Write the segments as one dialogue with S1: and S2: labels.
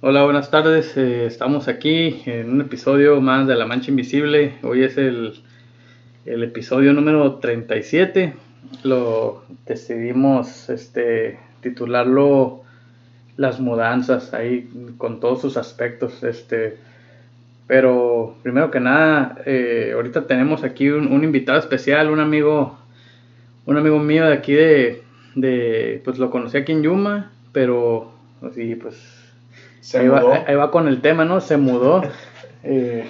S1: Hola, buenas tardes. Eh, estamos aquí en un episodio más de La Mancha Invisible. Hoy es el, el episodio número 37. Lo decidimos este, titularlo Las mudanzas, ahí con todos sus aspectos. Este, pero primero que nada, eh, ahorita tenemos aquí un, invitado especial, un amigo, un amigo mío de aquí de, de, pues lo conocí aquí en Yuma, pero así pues ahí, Va, ahí, Va, con el tema, ¿no? Se mudó. eh,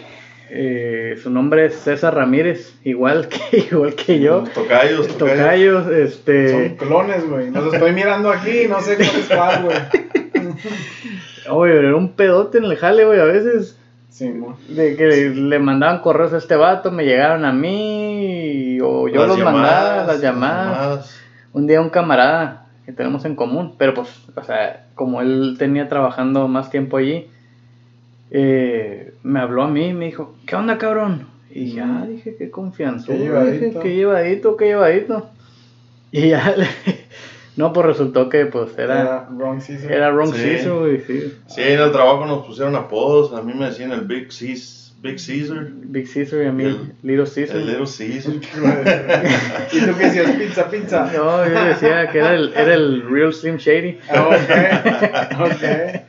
S1: eh, su nombre es César Ramírez, igual que, igual que yo.
S2: Tocayos,
S1: tocayos. este...
S3: Son clones, güey. Los estoy mirando aquí, no sé cuál es cuál, güey.
S1: Oye, era un pedote en el jale, güey, a veces.
S3: Sí.
S1: De que le, le, mandaban correos a este vato, me llegaron a mí, o yo las los llamadas, mandaba, las llamadas. llamadas. Un día un camarada que tenemos en común, pero pues, o sea, como él tenía trabajando más tiempo allí, eh, me habló a mí, me dijo, ¿qué onda, cabrón? Y ya, mm. dije, qué confianza.
S3: Qué llevadito.
S1: Qué llevadito, qué llevadito. Y ya, no, pues resultó que pues era...
S3: Era wrong season.
S1: Era wrong
S2: Sí.
S1: season, güey, sí.
S2: Sí, en el trabajo nos pusieron apodos. A mí me decían el Big, Cis, Big Caesar.
S1: Big Caesar y a mí,
S2: El-
S1: Little Caesar.
S2: El Little Caesar.
S3: ¿Y tú qué decías? Pizza, pizza.
S1: No, yo decía que era el, era el Real Slim Shady.
S3: Ah, Ok, ok.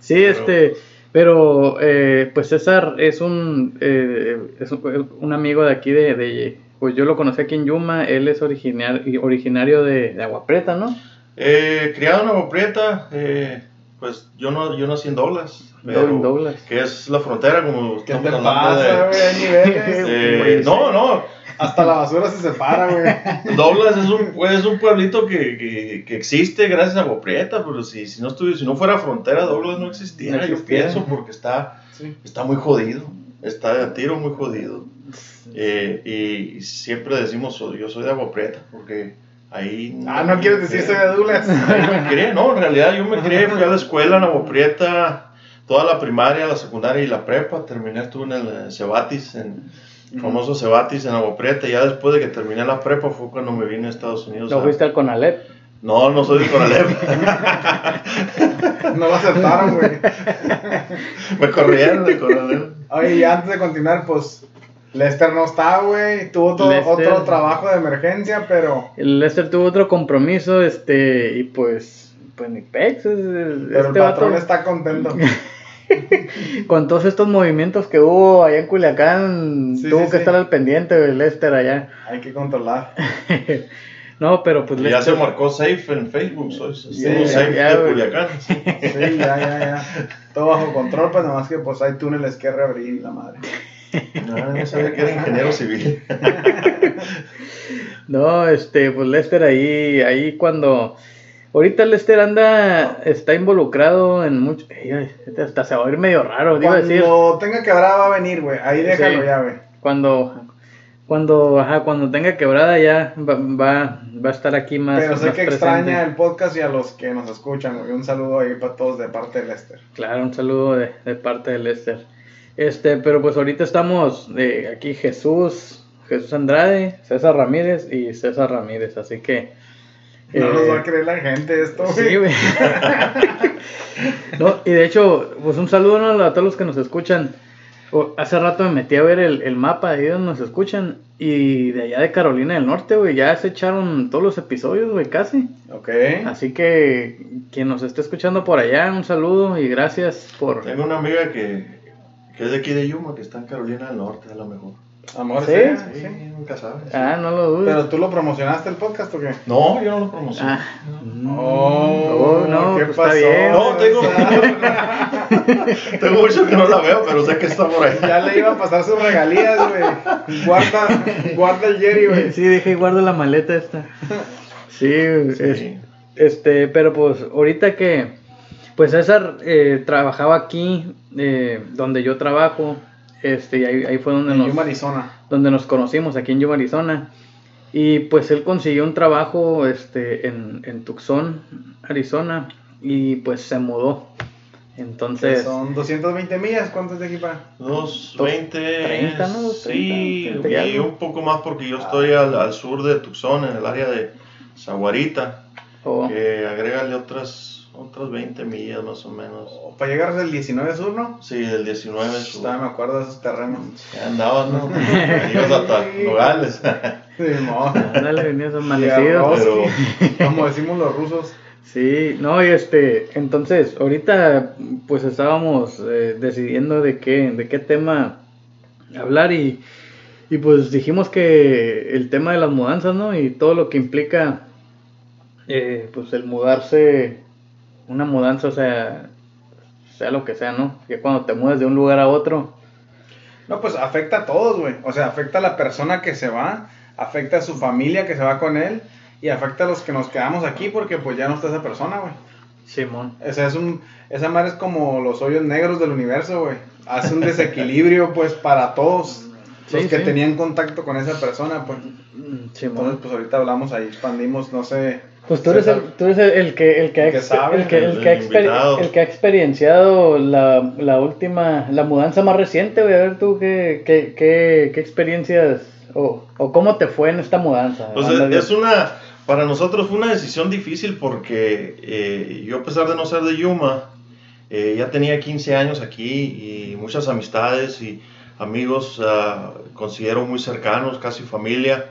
S1: Sí,
S2: Pero-
S1: este, pero eh, pues César es un, eh, es un, un amigo de aquí de, de- pues yo lo conocí aquí en Yuma, él es originar, originario de, de Agua Prieta, ¿no?
S2: Eh, criado en Agua Prieta, eh, pues yo no, yo nací en Douglas. pero-
S1: en Douglas.
S2: Que es la frontera, como
S3: ¿Qué
S2: estamos
S3: te
S2: hablando
S3: pasa,
S2: de. eh, no, no.
S3: Hasta la basura se separa, güey.
S2: Douglas es un, es un pueblito que, que, que existe gracias a Agua Prieta, pero si, si, no estuviera, si no fuera frontera, Douglas no existiera,
S1: No
S2: yo pienso, porque está,
S3: Sí.
S2: está muy jodido, está a tiro muy jodido. Eh, y siempre decimos, "Soy- yo soy de Agua Prieta, porque ahí...
S3: Ah, ¿no quieres decir soy de Douglas?
S2: Ahí me crié, no, en realidad yo me crié, fui a la escuela en Agua Prieta, toda la primaria, la secundaria y la prepa, terminé, estuve en el eh, Cebatis, en el famoso Cebatis en Agua Prieta, y ya después de que terminé la prepa fue cuando me vine a Estados Unidos.
S1: ¿No
S2: a-
S1: fuiste al Conalep?
S2: No, no soy de Conalep,
S3: No lo aceptaron, güey.
S2: me corrieron de Conalep.
S3: Oye, y antes de continuar, pues, Lester no está, güey. Tuvo todo,
S1: Lester.
S3: otro trabajo de emergencia, pero...
S1: Lester tuvo otro compromiso, este, y pues, pues ni pex, es- es-
S3: Pero
S1: este
S3: el patrón
S1: vato,
S3: está contento.
S1: con todos estos movimientos que hubo allá en Culiacán,
S3: Sí,
S1: tuvo
S3: sí,
S1: que
S3: sí.
S1: estar al pendiente del Lester allá.
S3: Hay que controlar.
S1: no, pero pues
S2: Y ya se marcó safe en Facebook, soy
S1: Sí,
S2: safe
S1: ya,
S2: de
S1: güey.
S2: Culiacán.
S3: Sí, ya, ya, ya. Todo bajo control, pues nada más que pues hay túneles que reabrir y la madre.
S2: No, no sabía que era ingeniero civil.
S1: No, este, pues Lester ahí, ahí cuando... Ahorita Lester anda, está involucrado en mucho... Ay, hasta se va a ir medio raro, a decir.
S3: Cuando tenga quebrada va a venir, güey. Ahí déjalo
S1: Sí.
S3: ya, güey.
S1: Cuando, cuando, ajá, cuando tenga quebrada ya va, va, va a estar aquí más
S3: Pero sé
S1: más
S3: que
S1: presente.
S3: extraña el podcast y a los que nos escuchan, güey. Un saludo ahí para todos de parte de Lester.
S1: Claro, un saludo de, de parte de Lester. Este, pero pues ahorita estamos eh, aquí Jesús, Jesús Andrade, César Ramírez y César Ramírez, así que...
S3: No
S1: eh,
S3: nos va a creer la gente esto, güey.
S1: Sí, güey. no, y de hecho, pues un saludo ¿no? a todos los que nos escuchan. O- Hace rato me metí a ver el, el mapa de ahí donde nos escuchan. Y de allá de Carolina del Norte, güey, ya se echaron todos los episodios, güey, casi.
S3: Ok.
S1: Así que quien nos esté escuchando por allá, un saludo y gracias por...
S2: Tengo una amiga que, que es de aquí de Yuma, que está en Carolina del Norte, a lo mejor.
S3: Amor,
S1: ¿Sí?
S3: sí,
S2: Sí,
S3: sí.
S2: nunca sabes.
S1: Ah, no lo dudes.
S3: Pero tú lo promocionaste el podcast o qué?
S2: No, yo no lo promociono.
S1: Ah.
S3: Oh,
S1: no, no,
S3: ¿qué
S1: pues
S3: pasó?
S1: está bien.
S2: No, tengo, tengo mucho que no la veo, pero sé que está por ahí.
S3: Ya le iba a pasar sus regalías, güey. Guarda, guarda el Jerry, güey.
S1: Sí, dije y guardo la maleta esta. Sí, es-
S2: Sí.
S1: este, pero pues ahorita que, pues César eh, trabajaba aquí, eh, donde yo trabajo, este, y ahí, ahí fue donde
S3: En
S1: nos,
S3: Yuma, Arizona.
S1: donde nos conocimos, aquí en Yuma, Arizona. Y pues él consiguió un trabajo este, en, en Tucson, Arizona, y pues se mudó.
S3: Que
S1: Entonces,
S3: son 220 millas. ¿Cuánto es de aquí para?
S2: Dos,
S1: Dos,
S2: 20.
S1: 30, ¿no? Dos,
S2: Sí,
S1: 30, 30 y
S2: un poco más porque yo estoy al, al sur de Tucson, en el área de Zaguarita,
S1: oh,
S2: que agrégale otras otras 20 millas más o menos.
S3: O para llegar al 19 sur, ¿no?
S2: Sí, el 19 sur.
S3: Todavía me acuerdo de esos terrenos.
S2: Ya andabas, ¿no? Ibas hasta Nogales.
S3: Sí, mo.
S1: Ándale, venías amanecido.
S2: pero-
S3: Como decimos los rusos.
S1: Sí, no, y este, entonces, ahorita pues estábamos eh, decidiendo de qué, de qué tema hablar y, y pues dijimos que el tema de las mudanzas, ¿no? Y todo lo que implica, eh, pues el mudarse, una mudanza, o sea, sea lo que sea, ¿no? Que cuando te mudas de un lugar a otro,
S3: No, pues afecta a todos, güey. O sea, afecta a la persona que se va, afecta a su familia que se va con él y afecta a los que nos quedamos aquí porque pues ya no está esa persona, güey.
S1: Simón.
S3: O sea, es un, esa madre es como los hoyos negros del universo, güey. Hace un desequilibrio, pues, para todos
S1: Sí,
S3: los que
S1: sí.
S3: tenían contacto con esa persona, pues.
S1: Mm, Simón.
S3: Entonces, pues ahorita hablamos ahí, expandimos, no sé.
S1: Pues tú eres el, tú eres el, el que, el que, ha
S3: El que sabe,
S1: el que, el
S2: el
S1: que exper- el que ha experienciado la, la última, la mudanza más reciente, güey. A ver tú qué, qué, qué, qué experiencias o, o cómo te fue en esta mudanza.
S2: Pues es una, para nosotros fue una decisión difícil porque eh, yo a pesar de no ser de Yuma, eh, ya tenía 15 años aquí y muchas amistades y amigos ah, considero muy cercanos, casi familia.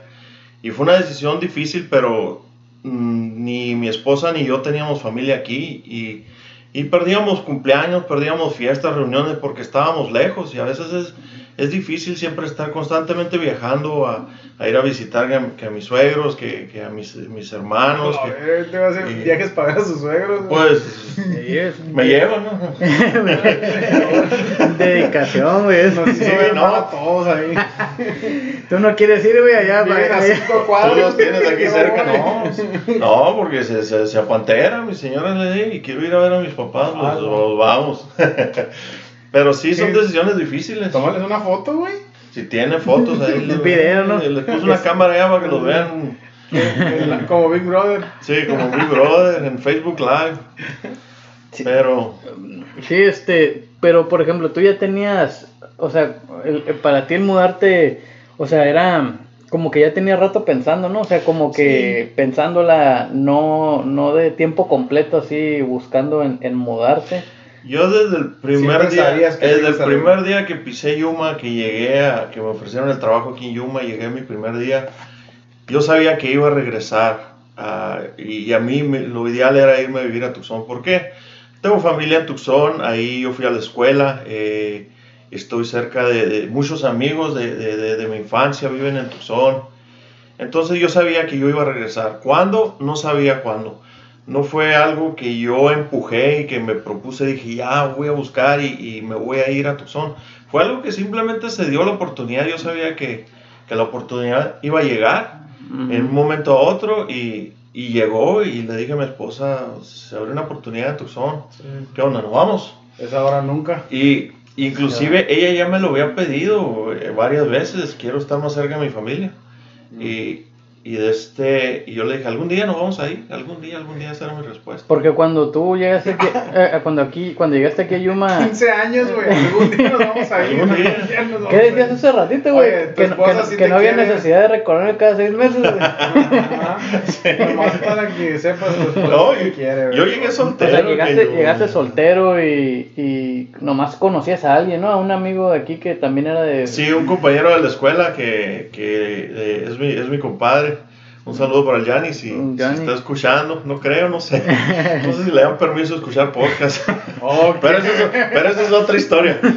S2: Y fue una decisión difícil, pero mm, ni mi esposa ni yo teníamos familia aquí y, y perdíamos cumpleaños, perdíamos fiestas, reuniones porque estábamos lejos y a veces es, es difícil siempre estar constantemente viajando a, a ir a visitar que a, que a mis suegros, que, que a mis, mis hermanos. Que-
S3: ver, te va a hacer
S2: y-
S3: viajes para ver a sus suegros,
S2: pues
S1: Sí, es-
S2: me llevan, ¿no?
S1: Dedicación, güey.
S3: Nos
S2: Sí, no.
S3: a todos ahí.
S1: Tú no quieres ir, güey, allá. Para-
S3: a
S1: allá.
S3: cinco
S2: Tú
S3: cuadros.
S2: los tienes aquí cerca, no. No, porque se, se, se apantera, mi señora le dice, y quiero ir a ver a mis papás, pues
S3: Ah, no.
S2: pues, vamos. Pero sí son
S3: Sí.
S2: decisiones difíciles.
S3: Tómales una foto, güey.
S2: Si tiene fotos ahí, le,
S1: Video, ¿no?
S2: le puse una cámara allá para que los vean.
S3: Como Big Brother.
S2: Sí, como Big Brother en Facebook Live. Pero
S1: Sí, este, pero por ejemplo, tú ya tenías, o sea, el- el- para ti el mudarte, o sea, era como que ya tenía rato pensando, ¿no? O sea, como que pensándola no, no de tiempo completo, así, buscando en, en mudarse.
S2: Yo desde el primer
S3: Siempre
S2: día, desde el primer día que pisé Yuma, que llegué a, que me ofrecieron el trabajo aquí en Yuma, llegué mi primer día, yo sabía que iba a regresar. y, y a mí me- lo ideal era irme a vivir a Tucson. ¿Por qué? Tengo familia en Tucson, ahí yo fui a la escuela, eh, estoy cerca de, de muchos amigos de, de- de- de mi infancia, viven en Tucson. Entonces yo sabía que yo iba a regresar. ¿Cuándo? No sabía cuándo. No fue algo que yo empujé y que me propuse, dije, ya voy a buscar y, y me voy a ir a Tucson. Fue algo que simplemente se dio la oportunidad. Yo sabía que, que la oportunidad iba a llegar en un momento a otro y, y llegó y le dije a mi esposa, se abre una oportunidad en Tucson. ¿Qué onda? ¿Nos vamos?
S3: Es ahora nunca.
S2: Y inclusive ella ya me lo había pedido eh, varias veces, quiero estar más cerca de mi familia. Y, y, de este, y yo le dije, algún día nos vamos a ir, algún día, algún día esa era mi respuesta.
S1: Porque cuando tú llegaste aquí, eh, cuando aquí, cuando llegaste aquí a Yuma,
S3: 15 años, güey. Algún día nos vamos a ir.
S2: Algún día.
S3: nos vamos
S1: ¿qué decías hace ratito, güey? Que, no- que,
S3: sí
S1: que no había necesidad de recorrer cada seis meses, güey.
S3: Ajá. Nomás para que sepas tu esposa
S2: No,
S3: que
S2: yo-
S3: quiere, güey.
S2: yo llegué
S1: O
S2: soltero.
S1: sea, llegaste,
S2: yo-
S1: llegaste soltero y, y nomás conocías a alguien, ¿no? A un amigo de aquí que también era de...
S2: Sí, un compañero de la escuela que, que eh, es, mi, es mi compadre. Un saludo para el Yanni si,
S1: Yanni.
S2: está escuchando. No creo, no sé. No sé si le dan permiso de escuchar podcast.
S3: Ok.
S2: Pero esa es, pero esa es otra historia.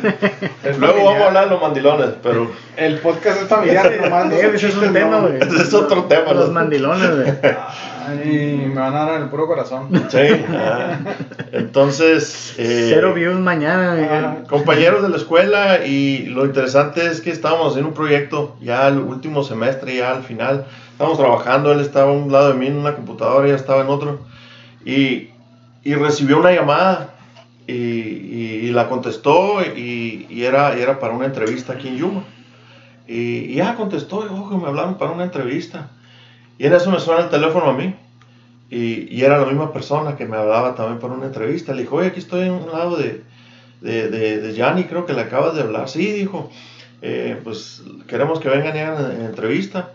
S3: Es
S2: Luego vamos a
S3: familiar.
S2: hablar de los mandilones, pero
S3: El podcast es familiar, nomás
S1: ese es
S3: chistes,
S1: tema, güey.
S2: ese es otro tema.
S1: Los
S2: ¿no?
S1: mandilones, güey.
S3: Ay, me van a dar en el puro corazón.
S2: Sí. ah, Entonces, eh,
S1: Cero views mañana.
S3: Ajá.
S2: compañeros de la escuela y lo interesante es que estábamos haciendo un proyecto ya el último semestre, ya al final. Estábamos trabajando, él estaba a un lado de mí en una computadora, ya estaba en otro. Y, y recibió una llamada y, la contestó y, era, para una entrevista aquí en Yuma. Y, ya contestó, ojo, me hablaron para una entrevista. Y en eso me suena el teléfono a mí. Y, era la misma persona que me hablaba también para una entrevista. Le dijo, oye, aquí estoy en un lado de, de, de, de creo que le acabas de hablar. Sí, dijo, "eh, pues queremos que vengan ya en, en entrevista.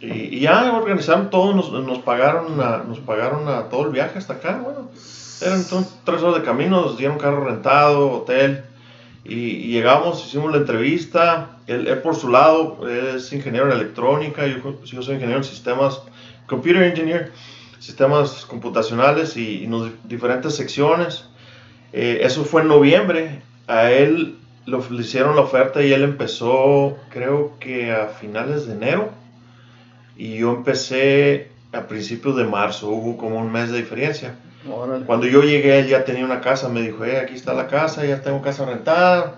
S2: Y, ya organizaron todo, nos, pagaron nos pagaron a todo el viaje hasta acá. Bueno, Eran tres horas de camino, nos dieron carro rentado, hotel. Y, y llegamos, hicimos la entrevista. Él, él por su lado es ingeniero en electrónica, yo, yo soy ingeniero en sistemas, computer engineer, sistemas computacionales y, y nos diferentes secciones. Eh, eso fue en noviembre. A él lo, le hicieron la oferta y él empezó, creo que a finales de enero. Y yo empecé a principios de marzo, hubo como un mes de diferencia.
S1: Órale.
S2: Cuando yo llegué, él ya tenía una casa, me dijo, eh, aquí está la casa, ya tengo casa rentada,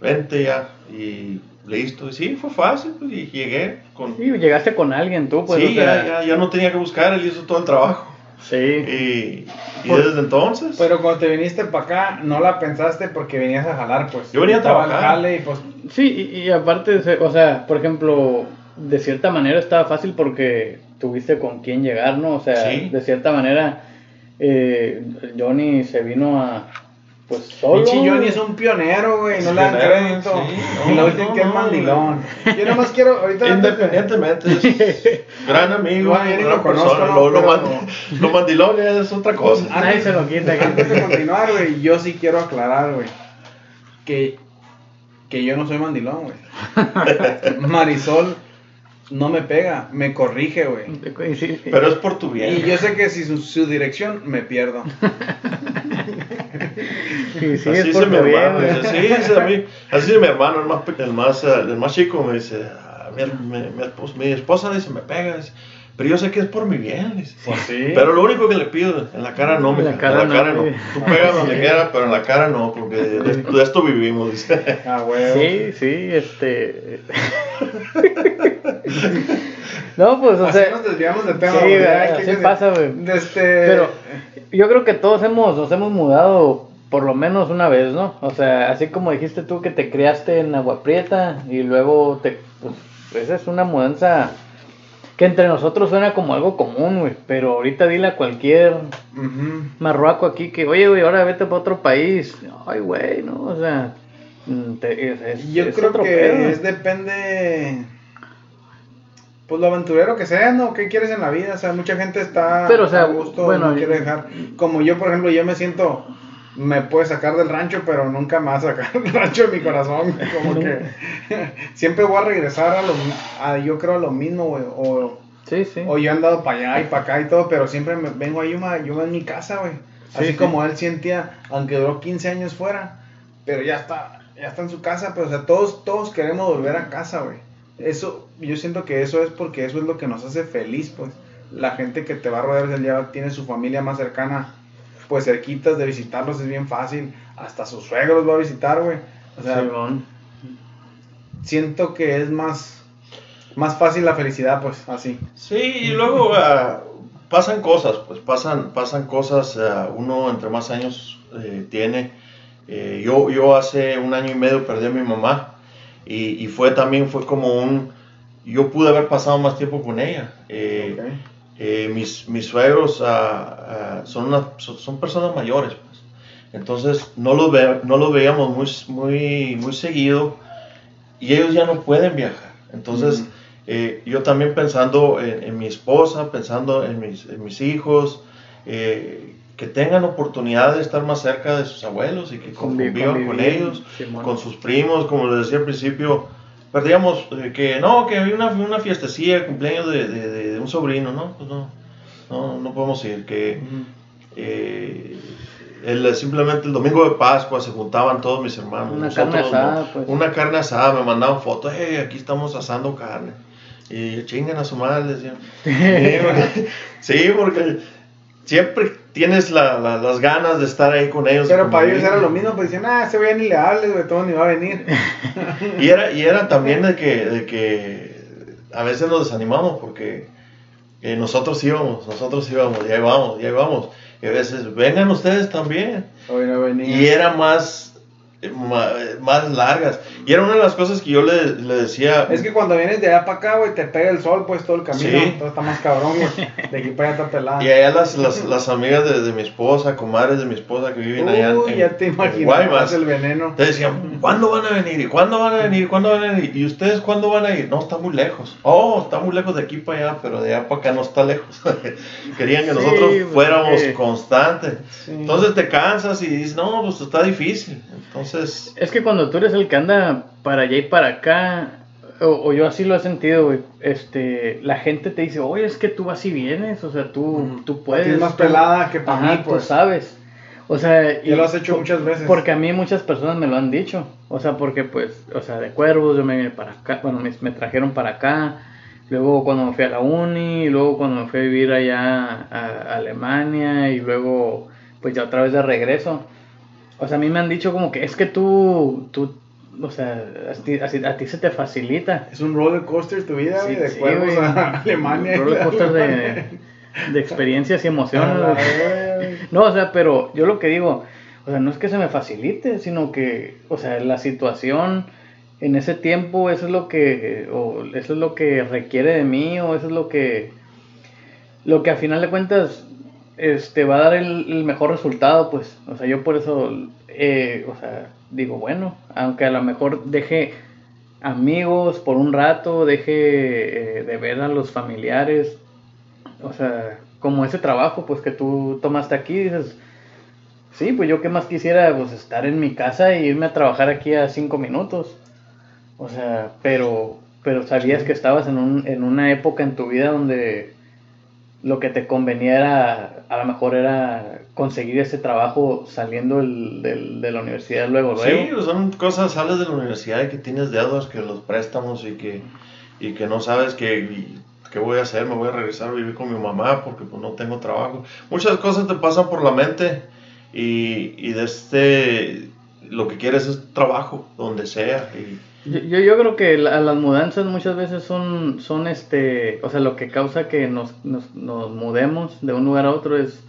S2: vente ya, y listo. Y sí, fue fácil, pues, y llegué con...
S1: Sí, llegaste con alguien tú, pues.
S2: sí, ya, ya, ya no tenía que buscar, él hizo todo el trabajo.
S1: Sí.
S2: Y, y
S3: Por-
S2: desde entonces...
S3: Pero cuando te viniste para acá, no la pensaste porque venías a jalar, pues.
S2: Yo venía a trabajar.
S3: jale y pues.
S1: Sí, y, y aparte, o sea, por ejemplo, de cierta manera estaba fácil porque tuviste con quién llegar, ¿no? O sea,
S2: Sí.
S1: de cierta manera, eh, Johnny se vino a, pues solo.
S3: Pinche Johnny es un pionero, güey. No le dan crédito.
S2: sí.
S3: y
S2: No,
S3: lo dicen
S2: no,
S3: que es mandilón. Yo nomás quiero. Ahorita.
S2: Independientemente, es gran amigo,
S3: Bueno,
S2: gran
S3: lo conozco,
S2: persona.
S3: ¿no?
S2: Lo, mand- lo mandilón es otra cosa.
S1: Nadie se lo quita.
S3: Antes de continuar, güey, yo sí quiero aclarar, güey, que, que yo no soy mandilón, güey. Marisol no me pega, me corrige, güey.
S1: Sí,
S2: Pero es por tu bien.
S3: Y yo sé que si su, su dirección me pierdo.
S1: sí,
S2: así
S1: es por
S2: mi
S1: bien,
S2: hermano. dice, sí, a mí. Así dice mi hermano, el más, el más, el más chico, me dice, "Ah, mi, mi- mi esposa, mi esposa dice, me pega. dice, pero yo sé que es por mi bien. dice.
S3: Pues sí.
S2: Pero lo único que le pido, en la cara no,
S1: En
S2: mija,
S1: la cara
S2: en la cara
S1: no,
S2: no.
S1: sí.
S2: Tú pegas donde quieras, pero en la cara no, porque de, de- de esto vivimos. Dice.
S3: Ah, güey.
S1: Sí, sí, este. no, pues, o
S3: Así
S1: sea.
S3: nos desviamos del tema.
S1: Sí,
S3: que-
S1: así pasa, güey.
S3: de Este...
S1: Pero yo creo que todos hemos, nos hemos mudado por lo menos una vez, ¿no? O sea, así como dijiste tú que te criaste en Agua Prieta y luego te... Pues, esa es una mudanza que entre nosotros suena como algo común, güey. Pero ahorita dile a cualquier
S3: Ujú.
S1: marruaco aquí que, oye, güey, ahora vete para otro país. Ay, güey, ¿no? O sea... mm, te- es- es-
S3: Yo
S1: es
S3: creo que
S1: pedo.
S3: es depende. Pues lo aventurero que sea, ¿no? ¿Qué quieres en la vida? O sea, mucha gente está
S1: Pero, o sea,
S3: a gusto,
S1: bueno,
S3: no quiere dejar. Como yo, por ejemplo, yo me siento. Me puede sacar del rancho, pero nunca a sacar del rancho de mi corazón. Como que siempre voy a regresar a lo a, yo creo a lo mismo, güey. O,
S1: Sí, sí.
S3: o yo he andado para allá y para acá y todo, pero siempre me vengo a Yuma, Yuma en mi casa, güey. Así
S1: Sí, sí.
S3: como él sentía, aunque duró 15 años fuera, pero ya está, ya está en su casa, pero o sea, todos, todos queremos volver a casa, güey. Eso, yo siento que eso es porque eso es lo que nos hace feliz, pues. La gente que te va a rodear del día tiene su familia más cercana, pues cerquitas de visitarlos es bien fácil. Hasta sus suegros va a visitar, güey. O sea, siento que es más, más fácil la felicidad, pues, así.
S2: Sí, y luego pasan cosas, pues pasan, pasan cosas, ah, uno entre más años eh, tiene. Eh, yo, yo hace un año y medio perdí a mi mamá y, y fue también, fue como un, yo pude haber pasado más tiempo con ella. Eh,
S3: Ok.
S2: Eh, mis, mis suegros ah, ah, son, una- son, son personas mayores, pues. Entonces no los, ve- no los veíamos muy, muy, muy seguido y ellos ya no pueden viajar. Entonces
S3: Ujú.
S2: eh, yo también pensando en, en mi esposa, pensando en mis, en mis hijos, eh, que tengan oportunidad de estar más cerca de sus abuelos y que
S1: Convi-
S2: convivan con ellos,
S1: Simón.
S2: con sus primos, como les decía al principio, perdíamos eh, que no, que había una, una fiestecilla, cumpleaños de- de- de un sobrino, ¿no? Pues no, no, no podemos ir, que eh, el- simplemente el domingo de Pascua se juntaban todos mis hermanos.
S1: Una
S2: nosotros,
S1: carne asada,
S2: ¿no?
S1: pues.
S2: Una carne asada, me mandaban fotos, hey, aquí estamos asando carne. Y chingan a su madre, decían. Sí, porque, siempre tienes la- la- las ganas de estar ahí con ellos.
S3: Pero para ellos era lo mismo, pues decían, ah, ese güey ni le hables, güey, todo ni va a venir.
S2: Y era, y era también de que, de que a veces nos desanimamos porque eh, nosotros íbamos, nosotros íbamos, ya íbamos, ya íbamos. Y a veces, vengan ustedes también.
S3: Hoy no venía.
S2: Y era más más largas. Y era una de las cosas que yo le, le decía.
S3: Es que cuando vienes de allá para acá, güey, te pega el sol, pues todo el camino.
S2: Sí.
S3: Todo está más cabrón, güey. De aquí para allá está pelado.
S2: Y allá las, las, las amigas de, de mi esposa, comadres de mi esposa que viven allá
S3: Uy,
S2: en-
S3: ya te imaginas
S2: Guaymas,
S3: el veneno.
S2: Te decían, ¿cuándo van a venir? ¿Y cuándo van a venir? ¿Y cuándo van a venir? ¿Y ustedes cuándo van a ir? No, está muy lejos. Oh, está muy lejos de aquí para allá, pero de allá para acá no está lejos. Querían que
S1: Sí,
S2: nosotros
S1: pues,
S2: fuéramos constantes.
S3: Sí.
S2: Entonces te cansas y dices, no, pues está difícil. Entonces,
S1: Es que cuando tú eres el que anda para allá y para acá, o, o yo así lo he sentido, güey, este, la gente te dice, oye, es que tú vas y vienes, o sea, tú, tú puedes.
S3: es más
S1: tú-
S3: pelada que para
S1: Ajá,
S3: mí,
S1: tú
S3: pues.
S1: sabes. O sea,
S3: Ya lo has hecho muchas veces.
S1: Porque a mí muchas personas me lo han dicho. O sea, porque pues, o sea, de cuervos yo me vine para acá, bueno, me, me trajeron para acá. Luego cuando me fui a la uni, y luego cuando me fui a vivir allá a, a Alemania y luego pues ya otra vez de regreso. O sea, a mí me han dicho como que es que tú, tú, o sea, a ti, a ti- a ti se te facilita.
S3: Es un roller coaster tu vida,
S1: Sí,
S3: de
S1: sí,
S3: cuervos
S1: güey.
S3: a Alemania.
S1: Roller coaster de, de experiencias y emociones. No, o sea, pero yo lo que digo, o sea, no es que se me facilite, sino que, o sea, la situación en ese tiempo, eso es lo que, o eso es lo que requiere de mí, o eso es lo que, lo que a final de cuentas, este, va a dar el, el mejor resultado, pues, o sea, yo por eso, eh, o sea, digo, bueno, aunque a lo mejor deje amigos por un rato, deje eh, de ver a los familiares, o sea, como ese trabajo pues que tú tomaste aquí, dices, sí, pues yo qué más quisiera pues estar en mi casa e irme a trabajar aquí a cinco minutos. O sea, pero, pero sabías que estabas en, un, en una época en tu vida donde lo que te convenía era, a lo mejor era conseguir ese trabajo saliendo del- del- de la universidad luego, luego.
S2: sí, pues, son cosas, sales de la universidad y que tienes deudas, que los préstamos y que, y que no sabes que, qué voy a hacer, me voy a regresar a vivir con mi mamá porque pues no tengo trabajo. Muchas cosas te pasan por la mente y, y de este, lo que quieres es trabajo, donde sea. Y,
S1: Yo, yo, yo creo que la- las mudanzas muchas veces son, son este, o sea, lo que causa que nos, nos, nos mudemos de un lugar a otro es,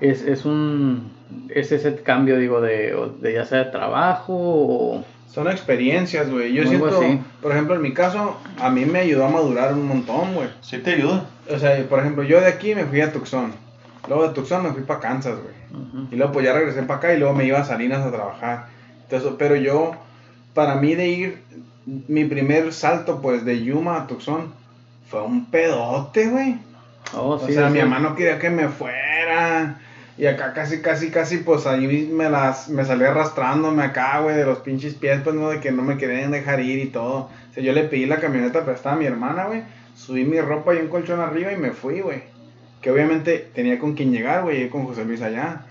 S1: es, es un, es ese cambio, digo, de, de ya sea de trabajo o...
S3: Son experiencias, güey. Yo siento,
S1: así.
S3: por ejemplo, en mi caso, a mí me ayudó a madurar un montón, güey.
S2: sí te ayuda.
S3: O sea, por ejemplo, yo de aquí me fui a Tucson. Luego de Tucson me fui para Kansas, güey. Y luego pues ya regresé para acá y luego me iba a Salinas a trabajar. Entonces, pero yo, para mí de ir, mi primer salto pues de Yuma a Tucson fue un pedote, güey.
S1: Oh,
S3: O
S1: sí,
S3: sea,
S1: sí.
S3: mi mamá no quería que me fuera. Y acá casi, casi, casi, pues ahí me las, me salí arrastrándome acá, güey, de los pinches pies, pues no, de que no me querían dejar ir y todo. O sea, yo le pedí la camioneta prestada a mi hermana, güey. Subí mi ropa y un colchón arriba y me fui, güey. Que obviamente tenía con quien llegar, güey, con José Luis allá.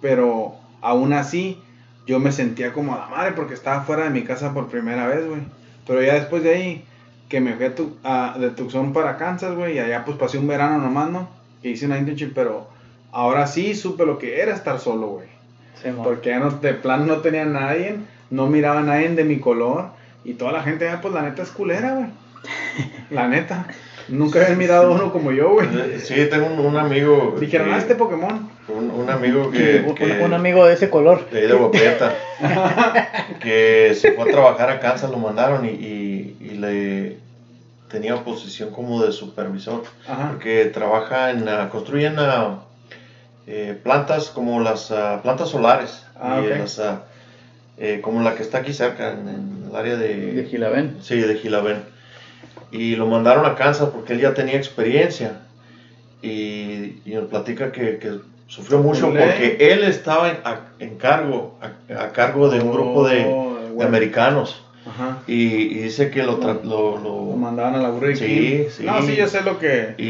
S3: Pero aún así, yo me sentía como a la madre porque estaba fuera de mi casa por primera vez, güey. Pero ya después de ahí, que me fui a Tu- a- de Tucson para Kansas, güey, y allá pues pasé un verano nomás, ¿no? Que hice una internship, pero ahora sí supe lo que era estar solo, güey.
S1: Sí.
S3: Porque ya no, de plan no tenía nadie, no miraba a nadie de mi color, y toda la gente allá, pues la neta es culera, güey. La neta. Nunca habían mirado a uno como yo, güey.
S2: Sí, tengo un, un amigo.
S3: Dijeron, ah, este Pokémon.
S2: un, un amigo que,
S1: un,
S2: que-
S1: un amigo de ese color.
S2: de ahí de Guaprieta, que se fue a trabajar a Kansas, lo mandaron y, y- y le tenía posición como de supervisor,
S3: Ajá.
S2: porque trabaja en, ah, construyen eh, plantas como las ah, plantas solares,
S3: Ah,
S2: y las, ah, eh, como la que está aquí cerca, en, en el área de...
S1: De Gilabén.
S2: Sí, de Gilabén. Y lo mandaron a Kansas porque él ya tenía experiencia. Y, y nos platica que, que sufrió mucho porque él estaba en, a, en cargo, a, a cargo de un grupo de,
S3: Oh,
S2: de americanos.
S3: Ajá.
S2: Y, y dice que lo, lo, lo-
S3: Lo mandaban a la Burger
S2: Sí, sí.
S3: No, sí, yo sé lo que.
S2: y,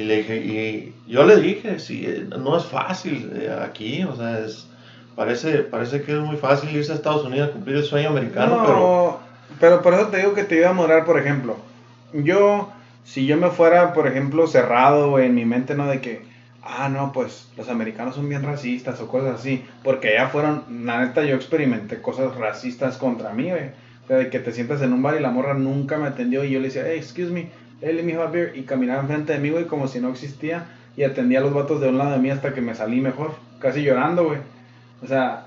S2: y le dije, y yo le dije, sí, no es fácil eh, aquí, o sea, es, parece, parece que es muy fácil irse a Estados Unidos a cumplir el sueño americano,
S3: no,
S2: pero
S3: pero por eso te digo que te iba a morar, por ejemplo. Yo, si yo me fuera, por ejemplo, cerrado en mi mente, ¿no? De que, ah, no, pues los americanos son bien racistas o cosas así. Porque allá fueron, la neta, yo experimenté cosas racistas contra mí, güey. O sea, de que te sientas en un bar y la morra nunca me atendió y yo le decía, hey, excuse me, let me have beer. Y caminaba enfrente de mí, güey, como si no existía. Y atendía a los vatos de un lado de mí hasta que me salí mejor. Casi llorando, güey. O sea,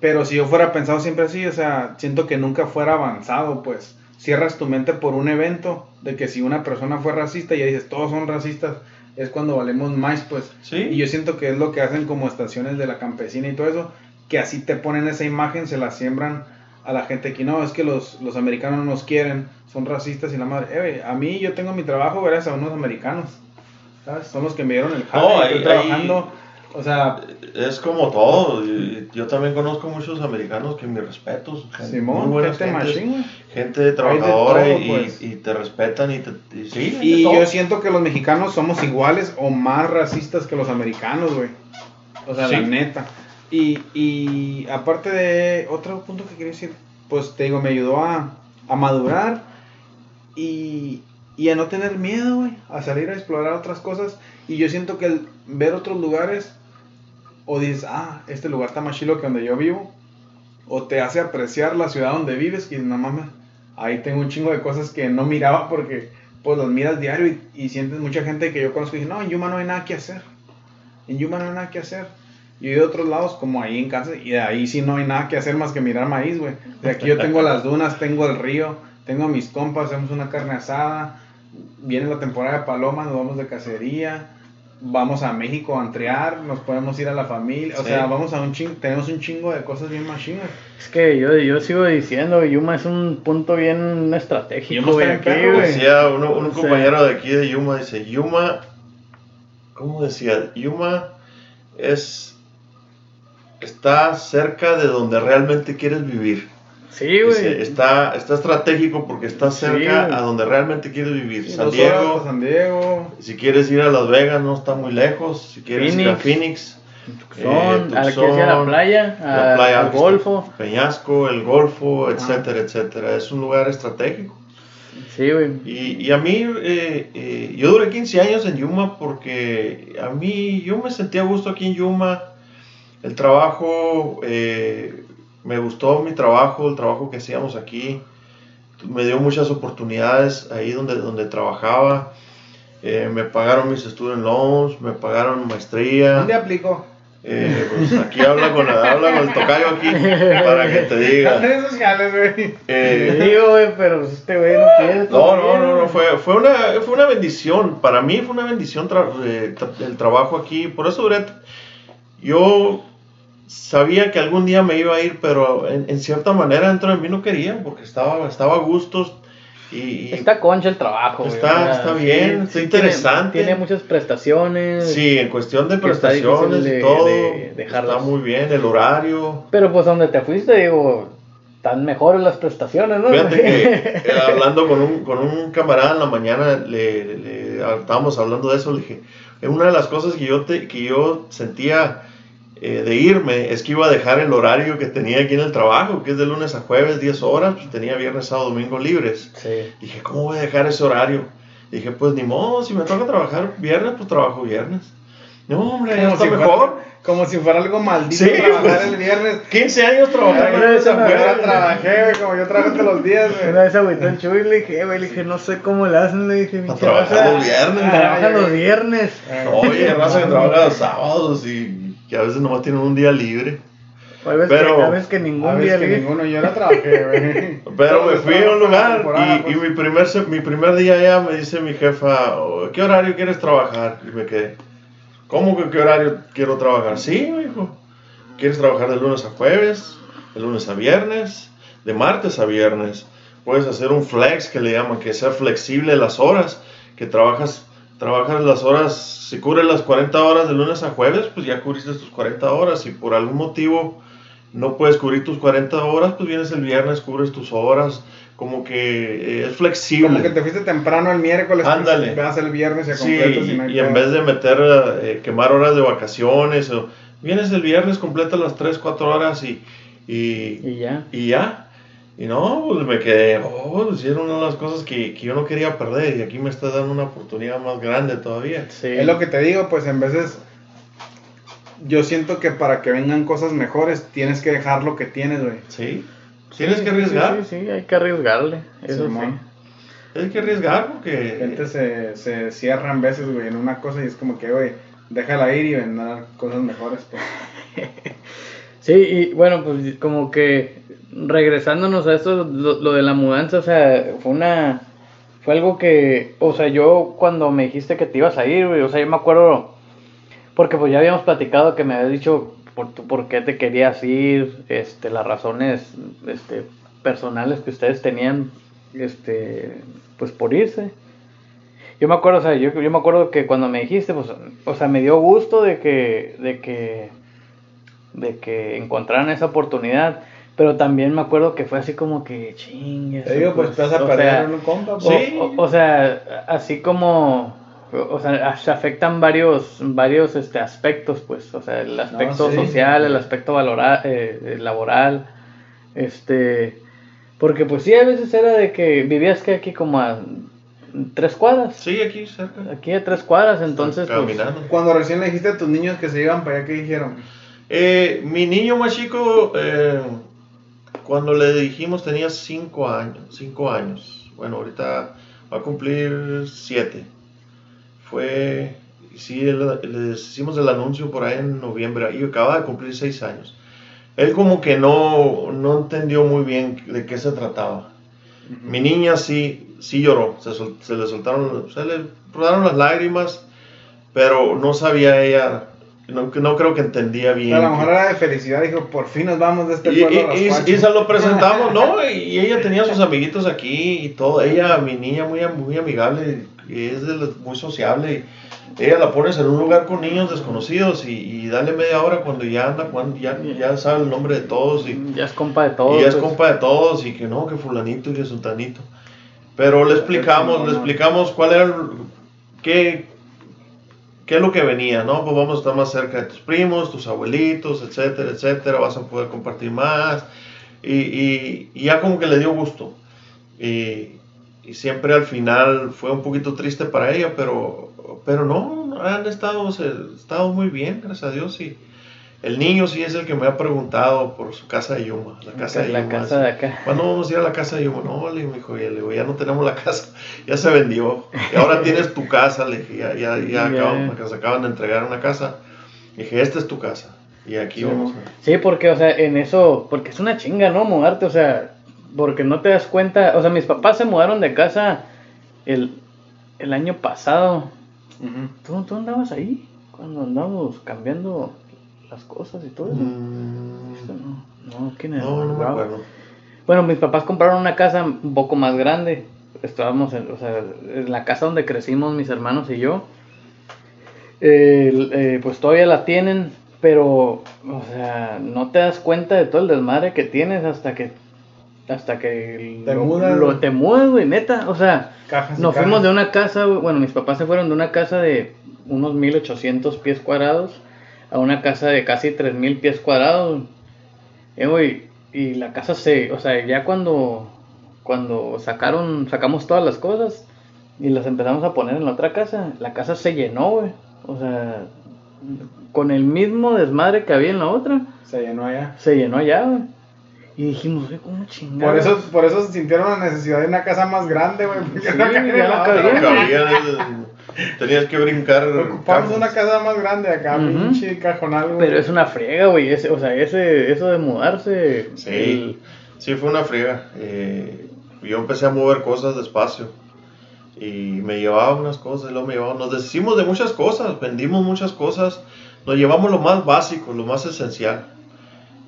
S3: Pero si yo fuera pensado siempre así, o sea, siento que nunca fuera avanzado, pues cierras tu mente por un evento de que si una persona fue racista y ya dices todos son racistas, es cuando valemos más, pues.
S2: Sí.
S3: Y yo siento que es lo que hacen como estaciones de la campesina y todo eso, que así te ponen esa imagen, se la siembran a la gente que no, es que los, los americanos no nos quieren, son racistas y la madre. Eh, a mí yo tengo mi trabajo gracias a unos americanos, ¿sabes? Son los que me dieron el jale, estoy
S2: ahí-
S3: trabajando. O sea,
S2: Es como todo. y- Yo también conozco muchos americanos que mis respetos. gente-
S3: Simón,
S2: muy
S3: gente güey.
S2: gente trabajadora
S3: todo,
S2: y,
S3: pues.
S2: y te respetan y te. Y, sí,
S3: Y yo siento que los mexicanos somos iguales o más racistas que los americanos, güey. O sea, la
S2: Sí.
S3: neta. Y, y aparte de otro punto que quería decir, pues te digo, me ayudó a, a madurar y, y a no tener miedo, güey, a salir a explorar otras cosas. Y yo siento que el ver otros lugares, o dices, ah, este lugar está más chilo que donde yo vivo, o te hace apreciar la ciudad donde vives, y no mames, ahí tengo un chingo de cosas que no miraba porque pues las miras diario y, sientes mucha gente que yo conozco y no, en Yuma no hay nada que hacer. En Yuma no hay nada que hacer. Y de otros lados, como ahí en Kansas, y de ahí sí no hay nada que hacer más que mirar maíz, güey. De aquí yo tengo las dunas, tengo el río, tengo a mis compas, hacemos una carne asada. Viene la temporada de palomas, nos vamos de cacería. Vamos a México a entrear, nos podemos ir a la familia. O sea, vamos a un chingo, tenemos un chingo de cosas bien machinas.
S1: Es que yo, yo sigo diciendo, Yuma es un punto bien estratégico, güey, aquí, güey.
S2: Decía uno- un
S1: O sea,
S2: compañero de aquí de Yuma, dice, Yuma, ¿cómo decía? Yuma es, está cerca de donde realmente quieres vivir.
S1: Sí, güey.
S2: está, está estratégico porque está cerca a donde realmente quieres vivir. San Diego,
S3: a San Diego.
S2: si quieres ir a Las Vegas no está muy lejos, si quieres ir a Phoenix,
S1: Tucson,
S2: eh,
S1: a la la
S2: Tucson,
S1: playa,
S2: la
S1: a-
S2: playa
S1: al golfo.
S2: Peñasco, el Golfo,
S1: Ah.
S2: etcétera, etcétera. Es un lugar estratégico.
S1: Sí, güey.
S2: Y, y a mí, eh, eh, yo duré 15 años en Yuma porque a mí, yo me sentía a gusto aquí en Yuma. El trabajo, eh, me gustó mi trabajo, el trabajo que hacíamos aquí. Me dio muchas oportunidades ahí donde, donde trabajaba. Eh, me pagaron mis student loans, me pagaron maestría.
S3: ¿Dónde aplicó?
S2: Eh, pues aquí habla con, habla con el tocayo aquí para que te
S3: Las
S2: diga.
S3: redes sociales, güey.
S1: Te
S2: Eh,
S1: digo, güey, pero este güey no quiere.
S2: no, no, no, no, fue, fue, una, fue una bendición. Para mí fue una bendición tra- eh, tra- el trabajo aquí. Por eso duré. Yo sabía que algún día me iba a ir, pero en, en cierta manera dentro de mí no quería, porque estaba, estaba a gustos. Y, y-
S1: Está concha el trabajo, güey.
S2: Está- está bien, está
S1: tiene-
S2: interesante.
S1: Tiene, muchas prestaciones.
S2: sí, en cuestión de
S1: está
S2: prestaciones
S1: de-
S2: y todo,
S1: de dejarlas.
S2: está muy bien. El horario.
S1: Pero pues donde te fuiste, digo, están mejores las prestaciones, ¿no?
S2: Fíjate que eh, hablando con un, con un camarada en la mañana, le, le- le- estábamos hablando de eso, le dije, "Eh, una de las cosas que yo, te- que yo sentía eh, de irme es que iba a dejar el horario que tenía aquí en el trabajo, que es de lunes a jueves, 10 horas, pues tenía viernes, sábado, domingo libres.
S1: Sí.
S2: Dije, ¿cómo voy a dejar ese horario? Dije, pues ni modo, si me toca trabajar viernes, pues trabajo viernes. No, hombre, ya
S3: Como
S2: está
S3: si,
S2: mejor.
S3: fuera, como si fuera algo maldito
S2: Sí,
S3: trabajar
S2: pues.
S3: el viernes.
S2: 15 años trabajando en
S1: esa
S2: fuera.
S3: trabajé, como yo trabajo todos los días,
S1: Una
S3: güey.
S1: vez agüitó el Chuy y le dije, "Eh, güey, le dije, no sé cómo le hacen, le dije,
S2: A
S1: "Pinche
S2: trabajar
S1: raza,
S2: los viernes.
S3: Ay,
S1: Trabajan los viernes.
S2: Oye, raza que trabaja los sábados y que a veces nomás tienen un día libre.
S1: Hay veces,
S2: Pero-
S1: que, hay veces que ningún
S3: A
S1: día
S3: veces que
S1: libre.
S3: ninguno, yo no trabajé.
S2: Pero me fui a un lugar y,
S3: pues.
S2: y mi, primer, mi primer día allá me dice mi jefa, "Oh, ¿qué horario quieres trabajar? Y me quedé, ¿cómo que qué horario quiero trabajar? Sí, me dijo, ¿quieres trabajar de lunes a jueves, de lunes a viernes, de martes a viernes? Puedes hacer un flex que le llaman, que sea flexible las horas, que trabajas, trabajas las horas, si cubres las 40 horas de lunes a jueves, pues ya cubriste tus 40 horas. Si por algún motivo no puedes cubrir tus 40 horas, pues vienes el viernes, cubres tus horas, como que eh, es flexible.
S3: Como que te fuiste temprano el miércoles,
S2: Ándale.
S3: pues, vas el viernes y a
S2: Sí,
S3: no hay
S2: y en vez de meter, eh, quemar horas de vacaciones, o vienes el viernes, completas las 3, 4 horas y, y,
S1: Y ya.
S2: y ya. Y no, pues me quedé, oh, pues era una de las cosas que, que yo no quería perder y aquí me está dando una oportunidad más grande todavía.
S1: Sí.
S3: Es lo que te digo, pues en veces yo siento que para que vengan cosas mejores tienes que dejar lo que tienes, güey.
S2: Sí, tienes
S1: Sí,
S2: que
S1: sí,
S2: arriesgar,
S1: Sí, sí, hay que arriesgarle. Eso
S3: Simón.
S2: tienes que arriesgar
S3: La
S2: porque...
S3: gente se, se cierra en veces, güey, en una cosa y es como que, güey, déjala ir y vendrán cosas mejores, pues.
S1: sí. Sí, y bueno, pues como que regresándonos a esto, lo, de la mudanza, o sea, fue una, fue algo que, o sea, yo cuando me dijiste que te ibas a ir, o sea, yo me acuerdo, porque pues ya habíamos platicado que me habías dicho por, tu- por qué te querías ir, este, las razones, este, personales que ustedes tenían, este, pues por irse. Yo me acuerdo, o sea, yo, yo me acuerdo que cuando me dijiste, pues, o sea, me dio gusto de que, de que, de que encontraran esa oportunidad, pero también me acuerdo que fue así como que chingue.
S3: Te digo, pues te vas a
S1: o
S3: perder
S1: sea,
S3: un compa, pues.
S2: Sí.
S1: o- o sea, así como, o sea, se afectan varios, varios este, aspectos, pues, o sea, el aspecto
S3: sí.
S1: social, el aspecto valora- eh, eh, laboral, este, porque pues sí, a veces era de que vivías que aquí como a tres cuadras,
S2: Sí, aquí cerca.
S1: aquí a tres cuadras, entonces, pues.
S3: Cuando recién le dijiste a tus niños que se iban para allá, ¿qué dijeron?
S2: Eh, mi niño más chico, eh, cuando le dijimos tenía 5 años, cinco años. Bueno, ahorita va a cumplir 7. Fue, sí, le- les hicimos el anuncio por ahí en noviembre y acaba de cumplir 6 años. Él como que no, no entendió muy bien de qué se trataba. Mi niña sí, sí lloró, se, sol- se le soltaron, se le rodaron las lágrimas, pero no sabía ella, no, no creo que entendía bien.
S3: a lo mejor era de felicidad, dijo, por fin nos vamos de este
S2: y,
S3: pueblo
S2: y- y-
S3: rascuacho".
S2: y se lo presentamos, ¿no? Y, ella tenía sus amiguitos aquí y todo. Ella, mi niña, muy, muy amigable y es muy sociable. Y ella la pones en un lugar con niños desconocidos y, y dale media hora cuando ya anda, cuando ya, ya sabe el nombre de todos y,
S1: ya es compa de todos.
S2: y ya es
S1: pues.
S2: compa de todos y que no, que fulanito y que sultanito. Pero le explicamos, le explicamos cuál era, el- qué, qué es lo que venía, ¿no? Pues vamos a estar más cerca de tus primos, tus abuelitos, etcétera, etcétera, vas a poder compartir más. Y, y- y ya como que le dio gusto. Y, y siempre al final fue un poquito triste para ella, pero, pero no, han estado, se- estado muy bien, gracias a Dios. Y el niño sí es el que me ha preguntado por su casa de Yuma, la casa de
S1: la
S2: Yuma.
S1: casa de acá.
S2: ¿Cuándo vamos a ir a la casa de Yuma? No, le dijo, ya, le digo, ya no tenemos la casa, ya se vendió. Y ahora tienes tu casa, le dije, ya, ya, ya acaban, se acaban de entregar una casa. Le dije, esta es tu casa. Y aquí
S3: Sí,
S2: vamos. a-
S1: Sí, porque, o sea, en eso, porque es una chinga, ¿no? Mudarte, o sea, porque no te das cuenta, o sea, mis papás se mudaron de casa el, el año pasado. ¿Tú, tú andabas ahí cuando andábamos cambiando las cosas y todo eso?
S2: Mm,
S1: No, no, ¿quién era?
S2: No, no me
S1: Bravo.
S2: acuerdo.
S1: Bueno, mis papás compraron una casa un poco más grande. Estábamos en, o sea, en la casa donde crecimos mis hermanos y yo. Eh, eh, pues todavía la tienen, pero, o sea, no te das cuenta de todo el desmadre que tienes hasta que, hasta que
S3: Te
S1: lo,
S3: mudas,
S1: lo- te mudas, güey, neta. O sea,
S3: Cajas
S1: nos fuimos de una casa, bueno, mis papás se fueron de una casa de unos 1800 pies cuadrados a una casa de casi 3000 pies cuadrados. Eh, güey, y la casa se, o sea, ya cuando cuando sacaron sacamos todas las cosas y las empezamos a poner en la otra casa, la casa se llenó, güey. O sea, con el mismo desmadre que había en la otra,
S3: Se llenó allá.
S1: se llenó allá, güey. Y dijimos, güey, ¿cómo chingados?
S3: Por eso, por eso sintieron la necesidad de una casa más grande, güey. porque
S1: Sí,
S3: no cabía la
S1: no
S3: otra.
S1: cabía.
S2: No cabía, tenías que brincar.
S3: Ocupamos
S2: cajas.
S3: una casa más grande acá,
S1: Ujú.
S3: pinche cajonal, güey.
S1: Pero es una friega, güey. ese- O sea, ese, eso de mudarse.
S2: Sí,
S1: el-
S2: sí, fue una friega. Eh, yo empecé a mover cosas despacio. Y me llevaba unas cosas, luego me llevaba. Nos deshicimos de muchas cosas, vendimos muchas cosas. Nos llevamos lo más básico, lo más esencial.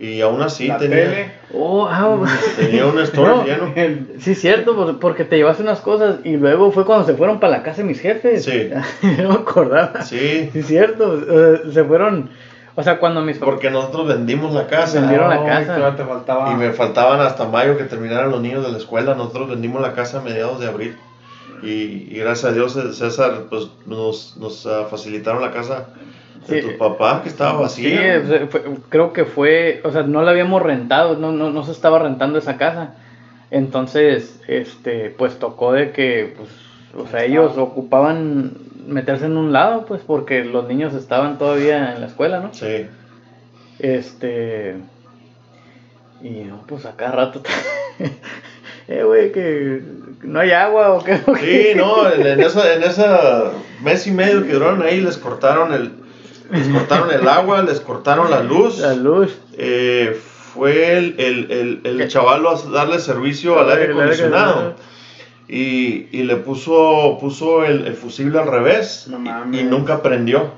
S2: Y aún así
S3: la
S2: tenía,
S3: tele.
S1: Oh, ah, güey.
S2: tenía un store
S1: No.
S2: lleno.
S3: el-
S1: Sí, cierto, por- porque te llevaste unas cosas y luego fue cuando se fueron para la casa de mis jefes.
S2: Sí.
S1: no me acordaba.
S2: Sí,
S1: Sí, cierto. sea, se fueron. O sea, cuando mis
S2: porque nosotros vendimos la casa.
S1: Vendieron la
S3: Ay,
S1: casa.
S3: te faltaba.
S2: Y me faltaban hasta mayo que terminaran los niños de la escuela. Nosotros vendimos la casa a mediados de abril. Y, y gracias a Dios, eh, César, pues nos, nos ah, facilitaron la casa de
S1: Sí.
S2: tu papá, que estaba
S1: Sí,
S2: vacía.
S1: fue- creo que fue, o sea, no la habíamos rentado, no, no, no se estaba rentando esa casa. Entonces, este, pues tocó de que, pues, o sea, ellos ocupaban meterse en un lado, pues, porque los niños estaban todavía en la escuela, ¿no?
S2: Sí.
S1: Este, y no, pues a cada rato, eh, güey, que no hay agua o qué. o qué?
S2: Sí, no, en, en esa, en esa mes y medio que duraron ahí les cortaron el, les cortaron el agua, les cortaron la luz.
S1: La luz.
S2: Eh, fue el, el, el, el chaval a darle servicio al aire acondicionado. Y, y le puso, puso el, el fusible al revés
S3: No
S2: y-
S3: mames.
S2: y, nunca prendió.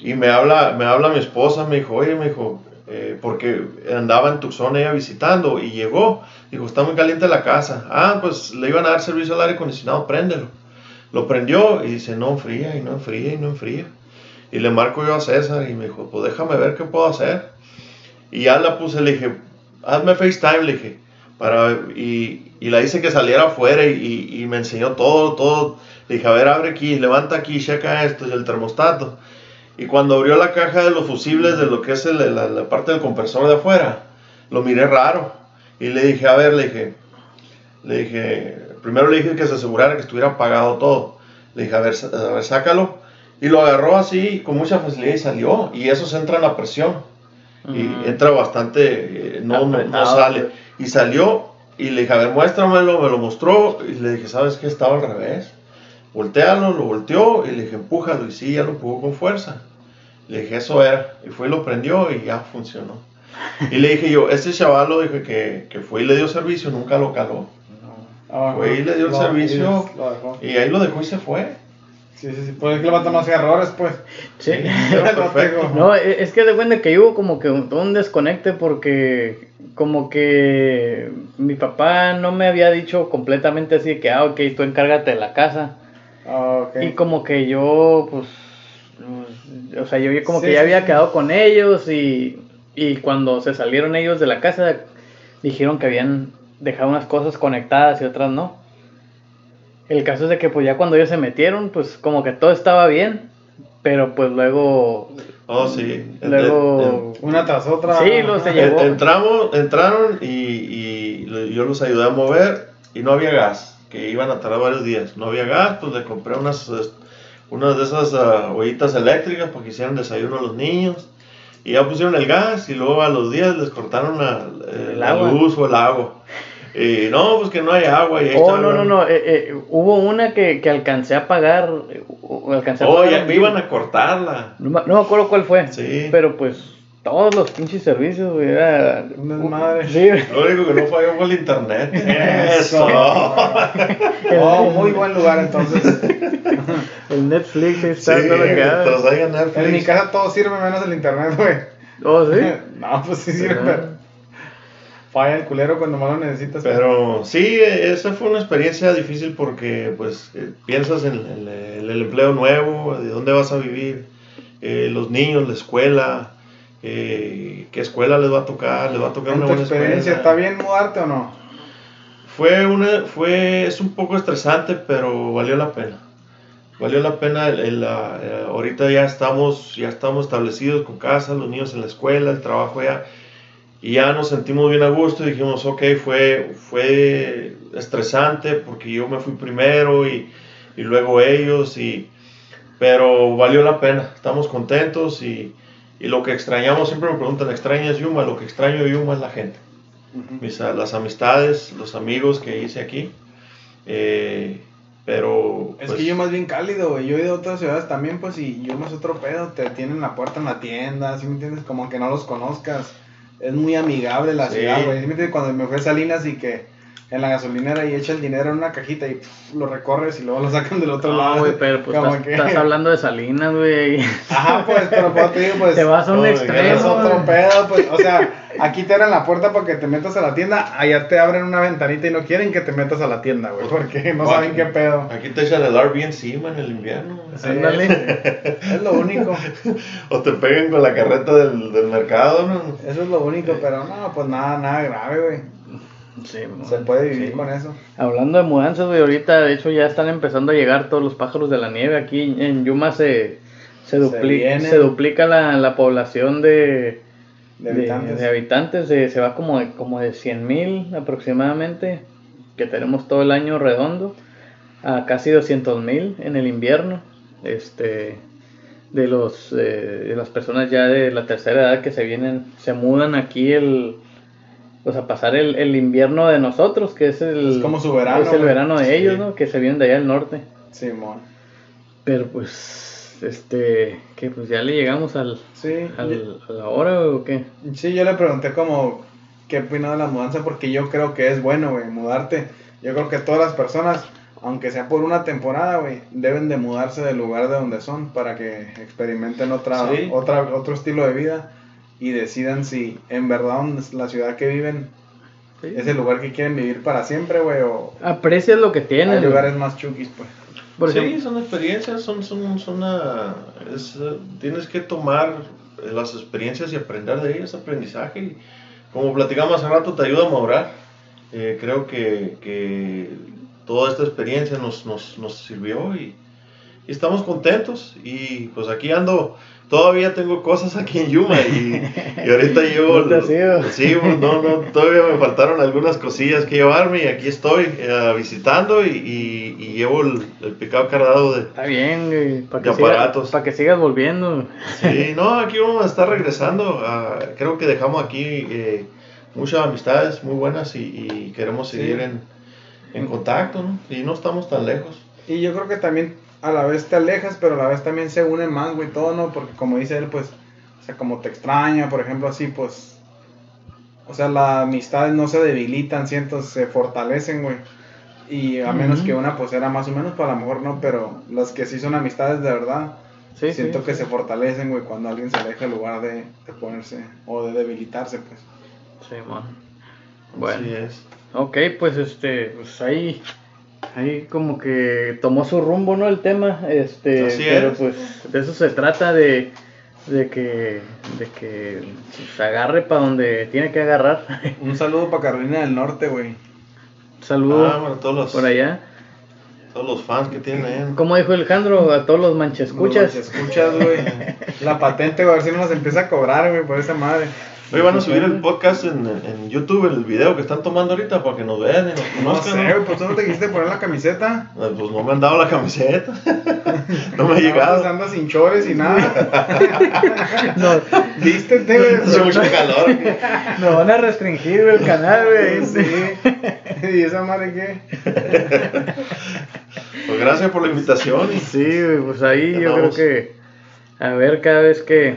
S2: Y me habla, me habla mi esposa, me dijo, oye, me dijo, eh, porque andaba en Tucson ella visitando y llegó. Dijo, está muy caliente la casa. Ah, pues le iban a dar servicio al aire acondicionado, préndelo. Lo prendió y dice, no enfría y no enfría y no enfría. Y le marco yo a César y me dijo, pues déjame ver qué puedo hacer. Y ya la puse, le dije, hazme FaceTime, le dije. Para, y, y la hice que saliera afuera y, y- me enseñó todo, todo. Le dije, a ver, abre aquí, levanta aquí, checa esto, y el termostato. Y cuando abrió la caja de los fusibles de lo que es la, la parte del compresor de afuera, lo miré raro. Y le dije, a ver, le dije, le dije, primero le dije que se asegurara que estuviera apagado todo. Le dije, a ver, a ver, sácalo. Y lo agarró así con mucha facilidad y salió. Y eso se entra en la presión. Y entra bastante, eh, no, no, no sale. Y salió y le dije, a ver, muéstramelo, me lo mostró. Y le dije, ¿sabes qué? Estaba al revés. Voltealo, lo volteó y le dije, empújalo. Y sí, ya lo empujó con fuerza. Le dije, eso era. Y fue y lo prendió y ya funcionó. Y le dije yo, este chaval lo dije que, que fue y le dio servicio, nunca lo caló.
S3: Ah,
S2: Güey, le dio el servicio. Y ahí lo dejó y se fue.
S3: Sí, sí, sí. Pues es que el vato no hacía errores, pues.
S1: Sí.
S2: Perfecto.
S1: No, e- es que de cuenta que hubo como que un, un desconecte porque como que mi papá no me había dicho completamente así que, ah, ok, tú encárgate de la casa.
S3: Ah, ok.
S1: Y como que yo, pues, pues, o sea, yo como que ya
S3: sí,
S1: había
S3: sí.
S1: quedado con ellos y, y cuando se salieron ellos de la casa dijeron que habían dejado unas cosas conectadas y otras no. El caso es de que pues ya cuando ellos se metieron, pues como que todo estaba bien, pero pues luego,
S2: Oh, sí.
S1: luego,
S3: Una tras otra.
S1: Sí, lo se llevó.
S2: Entramos, entraron y, y yo los ayudé a mover y no había gas, que iban a tardar varios días. No había gas, pues le compré unas, unas de esas ah, ollitas eléctricas para que hicieran desayuno a los niños. Y ya pusieron el gas y luego a los días les cortaron la, eh,
S1: El
S2: la luz o el agua. Y no, pues que no hay agua. Y ahí
S1: oh, no, no, no, eh, eh, hubo una que, que alcancé a pagar, eh, alcancé a
S2: Oh,
S1: pagar
S2: ya me iban a cortarla.
S1: No, me- no me acuerdo cuál fue.
S2: Sí.
S1: Pero pues todos los pinches servicios, güey, era...
S3: Un desmadre.
S1: Sí.
S2: Lo único que no falló fue el internet.
S3: Eso. Oh, muy buen lugar entonces.
S1: el Netflix
S2: Sí,
S1: está todo lo que
S2: Netflix.
S3: En mi casa todo sirve menos el internet, güey.
S1: Oh, sí.
S3: No, pues sí sirve. Pero Falla el culero cuando más lo necesitas.
S2: Pero sí, esa fue una experiencia difícil porque pues eh, piensas en, en el, el empleo nuevo, de dónde vas a vivir, eh, los niños, la escuela, eh, qué escuela les va a tocar, les va a tocar una buena
S3: experiencia,
S2: escuela.
S3: ¿está bien mudarte o no?
S2: Fue una, fue, es un poco estresante, pero valió la pena. Valió la pena, el- el, la- ahorita ya estamos, ya estamos establecidos con casa, los niños en la escuela, el trabajo ya, y ya nos sentimos bien a gusto y dijimos, ok, fue, fue estresante porque yo me fui primero y, y luego ellos, y, pero valió la pena, estamos contentos y, y lo que extrañamos, siempre me preguntan, ¿extrañas Yuma? Lo que extraño de Yuma es la gente mis, a- las amistades, los amigos que hice aquí. eh, pero.
S3: Es
S2: pues,
S3: que yo más bien cálido, güey. Yo he ido a otras ciudades también, pues, y yo más otro pedo. Te tienen la puerta en la tienda, ¿sí me entiendes? Como que no los conozcas. Es muy amigable la
S2: Sí.
S3: ciudad, güey. Cuando me fui a Salinas y que en la gasolinera y echa el dinero en una cajita y pff, lo recorres y luego lo sacan del otro lado.
S1: No, güey, pero pues estás,
S3: que-
S1: estás hablando de Salinas, güey.
S3: Ajá, pues, pero pues, te digo, pues.
S1: Te vas a un
S2: no,
S3: Es
S1: extremo.
S3: otro pedo, pues, o sea, aquí te abren la puerta para que te metas a la tienda, allá te abren una ventanita y no quieren que te metas a la tienda, güey, porque no saben qué pedo.
S2: Aquí te echan el RV encima en el invierno.
S3: Sí,
S1: Ándale.
S3: Es lo único,
S2: O te pegan con la carreta del, del mercado, ¿no?
S3: eso es lo único, pero no, pues nada, nada grave, güey.
S1: Sí,
S3: Se puede vivir
S1: sí.
S3: con eso.
S1: Hablando de mudanzas, güey, ahorita de hecho ya están empezando a llegar todos los pájaros de la nieve. Aquí en Yuma se, se, dupli-
S3: vienen.
S1: se duplica la, la población de,
S3: De habitantes.
S1: de habitantes, de- se va como de, como de 100 mil aproximadamente, que tenemos todo el año redondo, a casi 200 mil en el invierno. Este, de, los, eh, de las personas ya de la tercera edad que se vienen, se mudan aquí el... Pues a pasar el, el invierno de nosotros, que es el...
S3: Es como su verano,
S1: Es el verano de ellos,
S2: Sí.
S1: ¿no? Que se vienen de allá del norte.
S3: Simón.
S1: Pero pues este, que pues ya le llegamos al,
S3: Sí,
S1: al- a la hora o qué.
S3: Sí, yo le pregunté como qué opinaba de la mudanza porque yo creo que es bueno, güey, mudarte. Yo creo que todas las personas, aunque sea por una temporada, güey, deben de mudarse del lugar de donde son para que experimenten otra,
S2: Sí.
S3: otra, otro estilo de vida y decidan si en verdad la ciudad que viven
S1: Sí.
S3: es el lugar que quieren vivir para siempre, güey, o
S1: Aprecias lo que tienes.
S3: hay lugares más chukis, pues.
S1: Por
S2: sí,
S1: ejemplo,
S2: son experiencias, son, son, son una- es, tienes que tomar las experiencias y aprender de ellas, aprendizaje. Y como platicamos hace rato, te ayuda a madurar. Eh, creo que, que toda esta experiencia nos, nos, nos sirvió y, y estamos contentos. Y pues aquí ando, todavía tengo cosas aquí en Yuma y, y ahorita llevo...
S1: No te has ido.
S2: Sí, pues, no, no, todavía me faltaron algunas cosillas que llevarme y aquí estoy eh, visitando y, y- y llevo el, el picado cargado de...
S1: está bien, güey. Para que,
S2: De
S1: siga-
S2: aparatos.
S1: pa' que sigas volviendo.
S2: Sí, no, aquí vamos a estar regresando. ah, creo que dejamos aquí eh, muchas amistades muy buenas y, y queremos seguir
S3: Sí.
S2: en, en contacto, ¿no? Y no estamos tan lejos.
S3: Y yo creo que también a la vez te alejas, pero a la vez también se une más, güey, todo, ¿no? Porque como dice él, pues, o sea, como te extraña, por ejemplo, así, pues, o sea, las amistades no se debilitan, siento, se fortalecen, güey. Y a menos
S1: Ujú.
S3: que una, pues, era más o menos, pues, a lo mejor no, pero las que sí son amistades de verdad,
S1: Sí,
S3: siento
S1: sí,
S3: que
S1: sí.
S3: se fortalecen, güey, cuando alguien se aleja en lugar de, de ponerse, o de debilitarse, pues.
S1: Sí, man. Bueno.
S2: Así es.
S1: Ok, pues este, pues ahí, ahí como que tomó su rumbo, ¿no? El tema, este,
S2: Así
S1: pero
S2: es.
S1: pues de eso se trata de, de que, de que se agarre para donde tiene que agarrar.
S3: Un saludo para Carolina del Norte, güey.
S1: Saludo
S2: Ah, bueno, todos los,
S1: por allá.
S2: todos los fans que tienen ahí.
S1: Como dijo Alejandro, a todos los manchescuchas.
S3: Los escuchas, güey. La patente, güey, a ver si no nos empieza a cobrar, güey, por esa madre.
S2: Hoy van a subir el podcast en, en YouTube, el video que están tomando ahorita para que nos vean y nos
S3: No
S2: conozcan.
S3: sé,
S2: ¿no?
S3: pues tú no te quisiste poner la camiseta.
S2: Ah, Pues no me han dado la camiseta. no me ha llegado.
S3: Andas sin chores y nada.
S1: No,
S3: Vístete, güey.
S2: Hace mucho calor.
S1: nos van a restringir el canal, güey.
S3: Sí. ¿Y esa madre qué?
S2: Pues gracias por la invitación. y-
S1: Sí, güey, pues ahí yo creo que a ver cada vez que,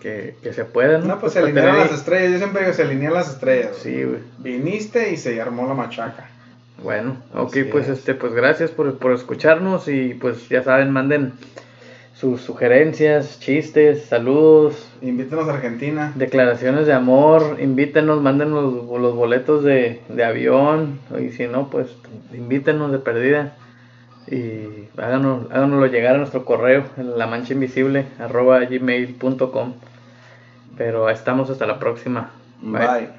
S1: que, que se pueda, ¿no?
S3: No, pues se alinearon
S1: tener
S3: las estrellas. Yo siempre digo, se alinean las estrellas.
S1: Sí, güey.
S3: Viniste y se armó la machaca.
S1: Bueno, ok,
S2: Así
S1: pues
S2: es.
S1: este, pues gracias por, por escucharnos y pues ya saben, manden sus sugerencias, chistes, saludos,
S3: Invítenos a Argentina.
S1: declaraciones de amor, invítenos, mándenos los, los boletos de, de avión, y si no, pues invítenos de perdida y háganos, háganoslo llegar a nuestro correo, en la mancha invisible, arroba gmail.com. Pero estamos hasta la próxima.
S3: Bye.